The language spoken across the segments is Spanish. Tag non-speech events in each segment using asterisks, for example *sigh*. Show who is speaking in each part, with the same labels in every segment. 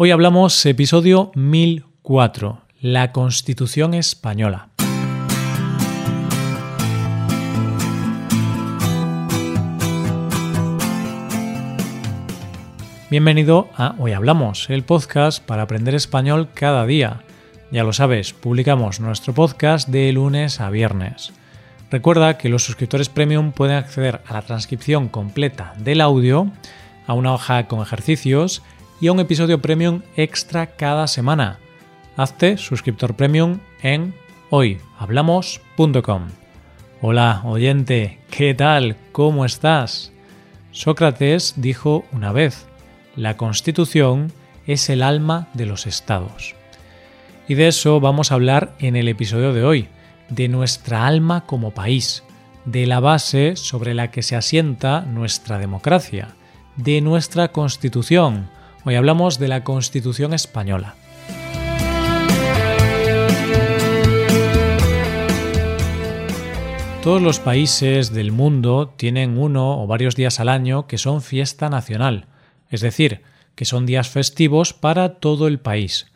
Speaker 1: Hoy hablamos episodio 1004, la Constitución Española. Bienvenido a Hoy Hablamos, el podcast para aprender español cada día. Ya lo sabes, publicamos nuestro podcast de lunes a viernes. Recuerda que los suscriptores premium pueden acceder a la transcripción completa del audio, a una hoja con ejercicios y a un episodio premium extra cada semana. Hazte suscriptor premium en hoyhablamos.com. Hola, oyente, ¿qué tal? ¿Cómo estás? Sócrates dijo una vez, la Constitución es el alma de los estados. Y de eso vamos a hablar en el episodio de hoy, de nuestra alma como país, de la base sobre la que se asienta nuestra democracia, de nuestra Constitución, Hoy hablamos de la Constitución española. Todos los países del mundo tienen uno o varios días al año que son fiesta nacional, es decir, que son días festivos para todo el país,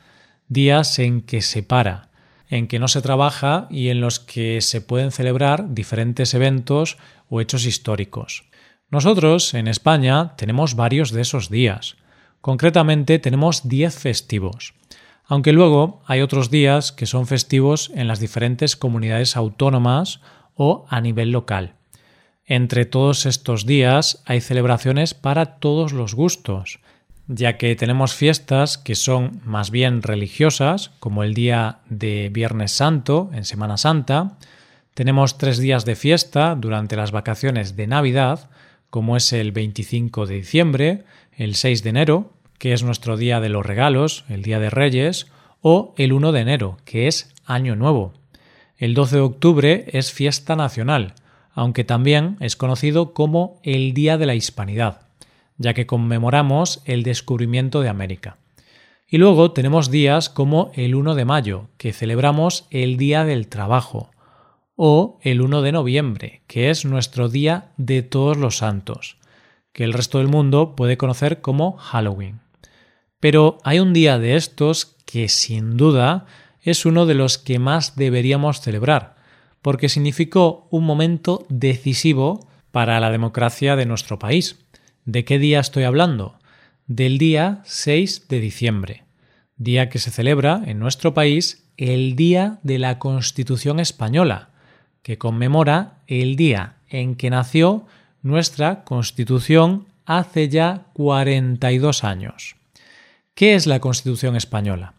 Speaker 1: días en que se para, en que no se trabaja y en los que se pueden celebrar diferentes eventos o hechos históricos. Nosotros, en España, tenemos varios de esos días. Concretamente tenemos 10 festivos, aunque luego hay otros días que son festivos en las diferentes comunidades autónomas o a nivel local. Entre todos estos días hay celebraciones para todos los gustos, ya que tenemos fiestas que son más bien religiosas, como el día de Viernes Santo en Semana Santa, tenemos tres días de fiesta durante las vacaciones de Navidad, como es el 25 de diciembre, el 6 de enero, que es nuestro día de los regalos, el día de Reyes, o el 1 de enero, que es Año Nuevo. El 12 de octubre es fiesta nacional, aunque también es conocido como el Día de la Hispanidad, ya que conmemoramos el descubrimiento de América. Y luego tenemos días como el 1 de mayo, que celebramos el Día del Trabajo, o el 1 de noviembre, que es nuestro Día de Todos los Santos, que el resto del mundo puede conocer como Halloween. Pero hay un día de estos que sin duda es uno de los que más deberíamos celebrar, porque significó un momento decisivo para la democracia de nuestro país. ¿De qué día estoy hablando? Del día 6 de diciembre, día que se celebra en nuestro país el Día de la Constitución Española, que conmemora el día en que nació nuestra Constitución hace ya 42 años. ¿Qué es la Constitución española?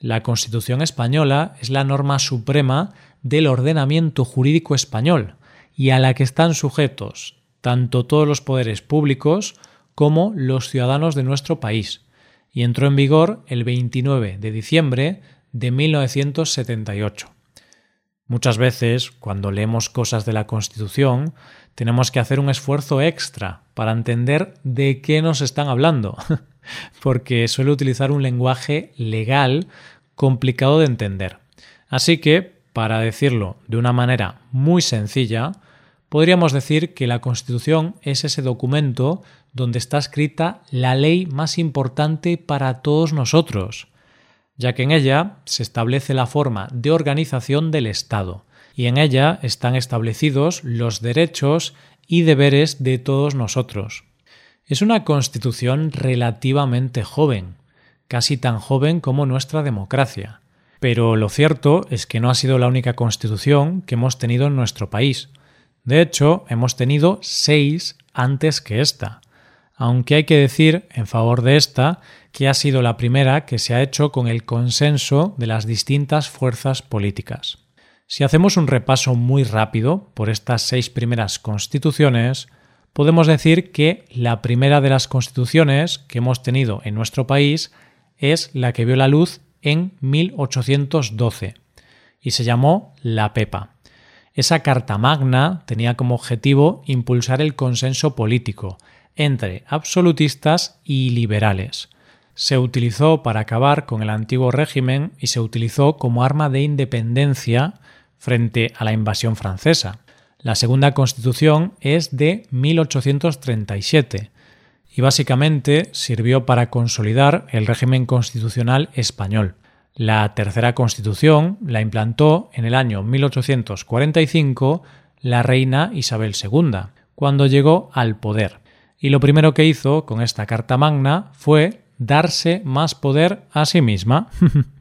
Speaker 1: La Constitución española es la norma suprema del ordenamiento jurídico español y a la que están sujetos tanto todos los poderes públicos como los ciudadanos de nuestro país, y entró en vigor el 29 de diciembre de 1978. Muchas veces, cuando leemos cosas de la Constitución, tenemos que hacer un esfuerzo extra para entender de qué nos están hablando, *laughs* porque suele utilizar un lenguaje legal complicado de entender. Así que, para decirlo de una manera muy sencilla, podríamos decir que la Constitución es ese documento donde está escrita la ley más importante para todos nosotros, ya que en ella se establece la forma de organización del Estado, y en ella están establecidos los derechos y deberes de todos nosotros. Es una constitución relativamente joven, casi tan joven como nuestra democracia. Pero lo cierto es que no ha sido la única constitución que hemos tenido en nuestro país. De hecho, hemos tenido seis antes que esta aunque hay que decir en favor de esta que ha sido la primera que se ha hecho con el consenso de las distintas fuerzas políticas. Si hacemos un repaso muy rápido por estas seis primeras constituciones, podemos decir que la primera de las constituciones que hemos tenido en nuestro país es la que vio la luz en 1812 y se llamó la PEPA. Esa Carta Magna tenía como objetivo impulsar el consenso político, entre absolutistas y liberales. Se utilizó para acabar con el antiguo régimen y se utilizó como arma de independencia frente a la invasión francesa. La segunda constitución es de 1837 y básicamente sirvió para consolidar el régimen constitucional español. La tercera constitución la implantó en el año 1845 la reina Isabel II, cuando llegó al poder. Y lo primero que hizo con esta Carta Magna fue darse más poder a sí misma. *laughs*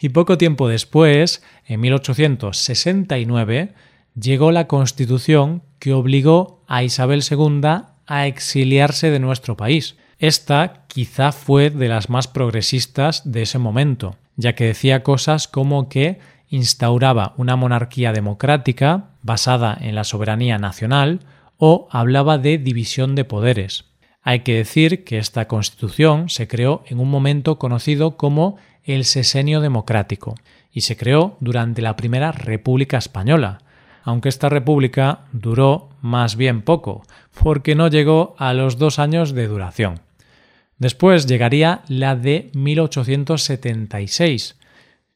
Speaker 1: y poco tiempo después, en 1869, llegó la Constitución que obligó a Isabel II a exiliarse de nuestro país. Esta quizá fue de las más progresistas de ese momento, ya que decía cosas como que instauraba una monarquía democrática basada en la soberanía nacional o hablaba de división de poderes. Hay que decir que esta constitución se creó en un momento conocido como el sesenio democrático y se creó durante la primera República Española, aunque esta república duró más bien poco, porque no llegó a los dos años de duración. Después llegaría la de 1876,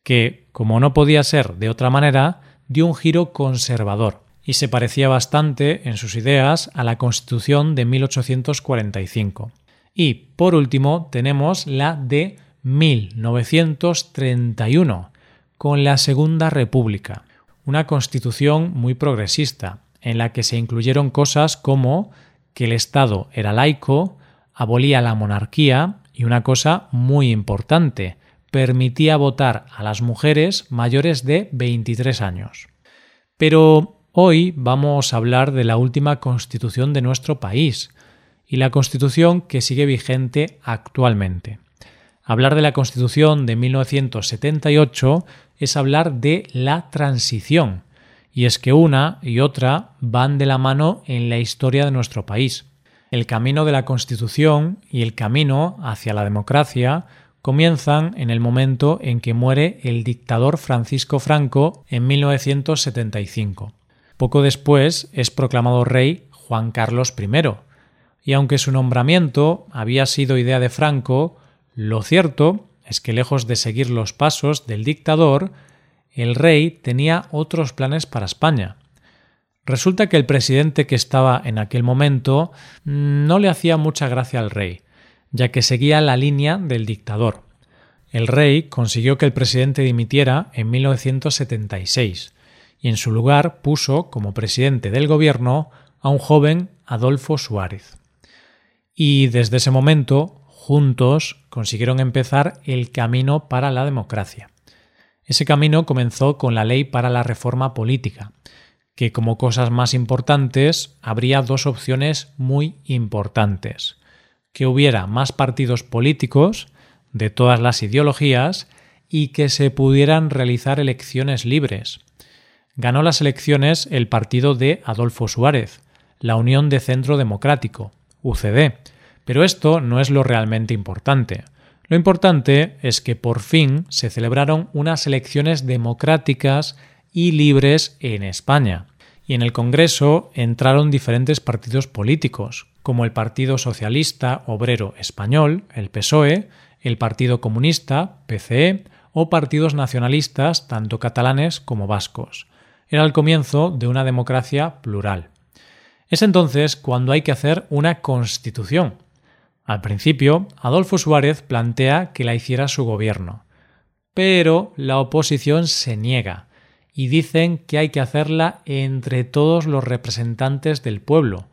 Speaker 1: que, como no podía ser de otra manera, dio un giro conservador y se parecía bastante en sus ideas a la Constitución de 1845. Y, por último, tenemos la de 1931, con la Segunda República, una constitución muy progresista, en la que se incluyeron cosas como que el Estado era laico, abolía la monarquía y una cosa muy importante, permitía votar a las mujeres mayores de 23 años. Pero hoy vamos a hablar de la última constitución de nuestro país y la constitución que sigue vigente actualmente. Hablar de la constitución de 1978 es hablar de la transición, y es que una y otra van de la mano en la historia de nuestro país. El camino de la Constitución y el camino hacia la democracia comienzan en el momento en que muere el dictador Francisco Franco en 1975. Poco después es proclamado rey Juan Carlos I, y aunque su nombramiento había sido idea de Franco, lo cierto es que lejos de seguir los pasos del dictador, el rey tenía otros planes para España. Resulta que el presidente que estaba en aquel momento no le hacía mucha gracia al rey, ya que seguía la línea del dictador. El rey consiguió que el presidente dimitiera en 1976 y en su lugar puso como presidente del gobierno a un joven Adolfo Suárez. Y desde ese momento juntos consiguieron empezar el camino para la democracia. Ese camino comenzó con la Ley para la Reforma Política, que como cosas más importantes habría dos opciones muy importantes. Que hubiera más partidos políticos de todas las ideologías y que se pudieran realizar elecciones libres. Ganó las elecciones el partido de Adolfo Suárez, la Unión de Centro Democrático, UCD, pero esto no es lo realmente importante. Lo importante es que por fin se celebraron unas elecciones democráticas y libres en España. Y en el Congreso entraron diferentes partidos políticos, como el Partido Socialista Obrero Español, el PSOE, el Partido Comunista, PCE, o partidos nacionalistas, tanto catalanes como vascos. Era el comienzo de una democracia plural. Es entonces cuando hay que hacer una constitución, al principio, Adolfo Suárez plantea que la hiciera su gobierno, pero la oposición se niega y dicen que hay que hacerla entre todos los representantes del pueblo.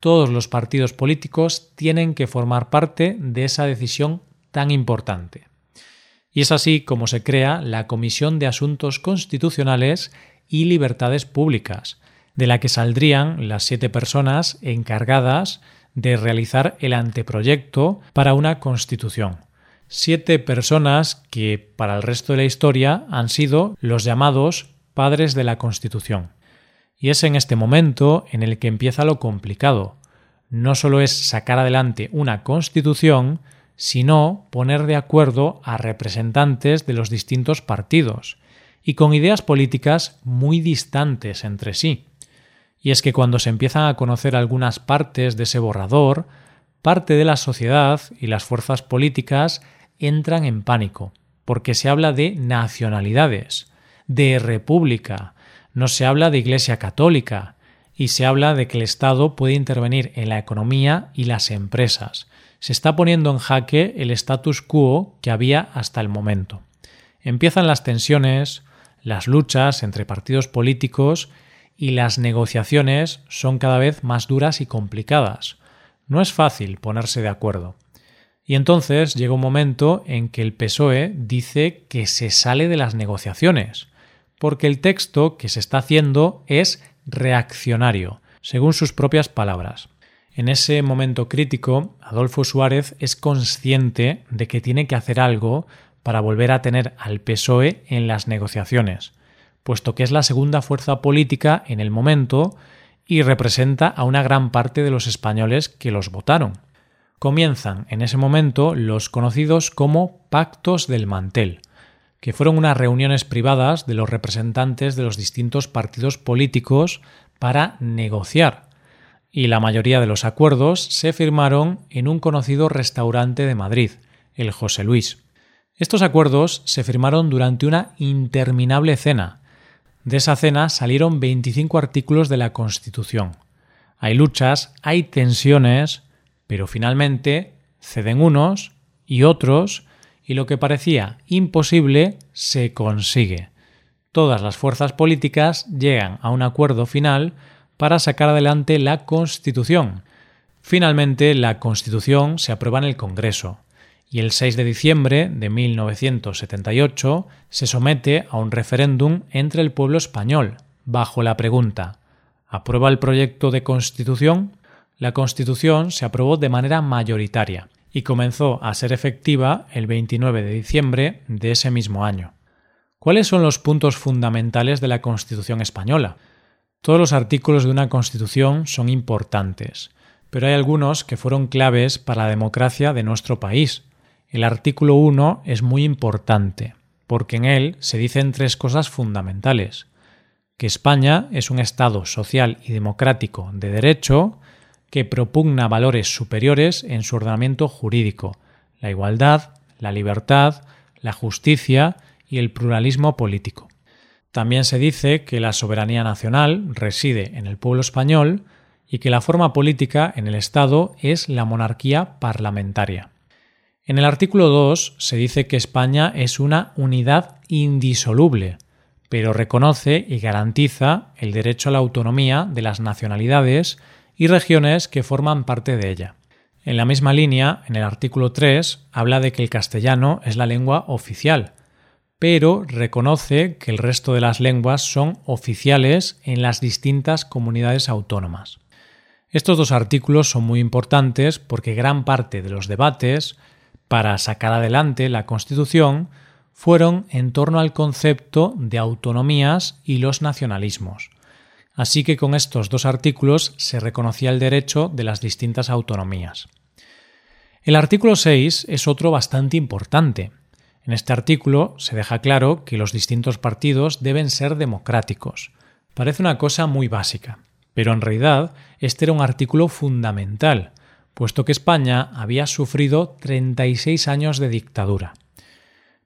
Speaker 1: Todos los partidos políticos tienen que formar parte de esa decisión tan importante. Y es así como se crea la Comisión de Asuntos Constitucionales y Libertades Públicas, de la que saldrían las siete personas encargadas de realizar el anteproyecto para una constitución. Siete personas que para el resto de la historia han sido los llamados padres de la Constitución. Y es en este momento en el que empieza lo complicado. No solo es sacar adelante una constitución, sino poner de acuerdo a representantes de los distintos partidos, y con ideas políticas muy distantes entre sí. Y es que cuando se empiezan a conocer algunas partes de ese borrador, parte de la sociedad y las fuerzas políticas entran en pánico, porque se habla de nacionalidades, de república, no se habla de Iglesia católica, y se habla de que el Estado puede intervenir en la economía y las empresas. Se está poniendo en jaque el status quo que había hasta el momento. Empiezan las tensiones, las luchas entre partidos políticos y las negociaciones son cada vez más duras y complicadas. No es fácil ponerse de acuerdo. Y entonces llega un momento en que el PSOE dice que se sale de las negociaciones, porque el texto que se está haciendo es reaccionario, según sus propias palabras. En ese momento crítico, Adolfo Suárez es consciente de que tiene que hacer algo para volver a tener al PSOE en las negociaciones, puesto que es la segunda fuerza política en el momento y representa a una gran parte de los españoles que los votaron. Comienzan en ese momento los conocidos como pactos del mantel, que fueron unas reuniones privadas de los representantes de los distintos partidos políticos para negociar, y la mayoría de los acuerdos se firmaron en un conocido restaurante de Madrid, el José Luis. Estos acuerdos se firmaron durante una interminable cena. De esa cena salieron 25 artículos de la Constitución. Hay luchas, hay tensiones, pero finalmente ceden unos y otros y lo que parecía imposible se consigue. Todas las fuerzas políticas llegan a un acuerdo final para sacar adelante la Constitución. Finalmente, la Constitución se aprueba en el Congreso y el 6 de diciembre de 1978 se somete a un referéndum entre el pueblo español, bajo la pregunta ¿Aprueba el proyecto de Constitución? La Constitución se aprobó de manera mayoritaria y comenzó a ser efectiva el 29 de diciembre de ese mismo año. ¿Cuáles son los puntos fundamentales de la Constitución española? Todos los artículos de una Constitución son importantes, pero hay algunos que fueron claves para la democracia de nuestro país. El artículo 1 es muy importante, porque en él se dicen tres cosas fundamentales. Que España es un Estado social y democrático de derecho, que propugna valores superiores en su ordenamiento jurídico, la igualdad, la libertad, la justicia y el pluralismo político. También se dice que la soberanía nacional reside en el pueblo español y que la forma política en el Estado es la monarquía parlamentaria. En el artículo 2 se dice que España es una unidad indisoluble, pero reconoce y garantiza el derecho a la autonomía de las nacionalidades y regiones que forman parte de ella. En la misma línea, en el artículo 3, habla de que el castellano es la lengua oficial, pero reconoce que el resto de las lenguas son oficiales en las distintas comunidades autónomas. Estos dos artículos son muy importantes porque gran parte de los debates para sacar adelante la Constitución fueron en torno al concepto de autonomías y los nacionalismos. Así que con estos dos artículos se reconocía el derecho de las distintas autonomías. El artículo 6 es otro bastante importante. En este artículo se deja claro que los distintos partidos deben ser democráticos. Parece una cosa muy básica, pero en realidad este era un artículo fundamental, puesto que España había sufrido 36 años de dictadura.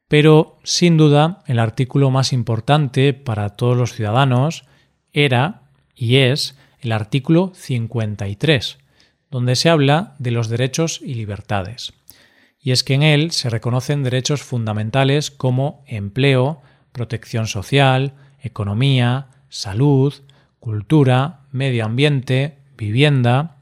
Speaker 1: Pero, sin duda, el artículo más importante para todos los ciudadanos era y es el artículo 53, donde se habla de los derechos y libertades. Y es que en él se reconocen derechos fundamentales como empleo, protección social, economía, salud, cultura, medio ambiente, vivienda,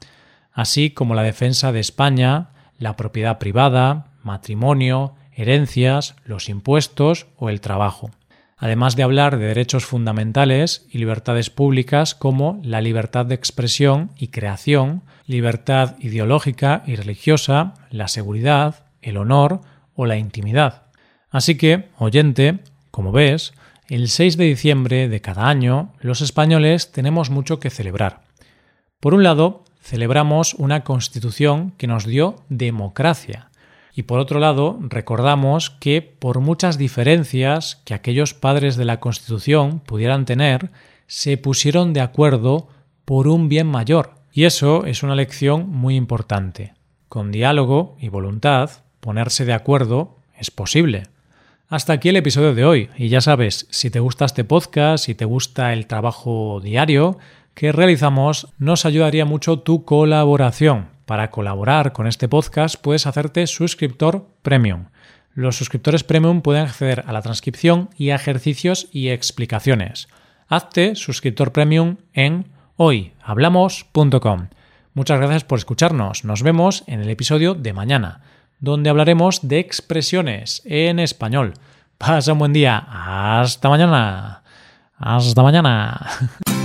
Speaker 1: así como la defensa de España, la propiedad privada, matrimonio, herencias, los impuestos o el trabajo además de hablar de derechos fundamentales y libertades públicas como la libertad de expresión y creación, libertad ideológica y religiosa, la seguridad, el honor o la intimidad. Así que, oyente, como ves, el 6 de diciembre de cada año los españoles tenemos mucho que celebrar. Por un lado, celebramos una constitución que nos dio democracia, y por otro lado, recordamos que por muchas diferencias que aquellos padres de la Constitución pudieran tener, se pusieron de acuerdo por un bien mayor. Y eso es una lección muy importante. Con diálogo y voluntad, ponerse de acuerdo es posible. Hasta aquí el episodio de hoy. Y ya sabes, si te gusta este podcast, si te gusta el trabajo diario que realizamos, nos ayudaría mucho tu colaboración. Para colaborar con este podcast puedes hacerte suscriptor premium. Los suscriptores premium pueden acceder a la transcripción y a ejercicios y explicaciones. Hazte suscriptor premium en hoyhablamos.com. Muchas gracias por escucharnos. Nos vemos en el episodio de mañana donde hablaremos de expresiones en español. Pasa un buen día. Hasta mañana. Hasta mañana. *laughs*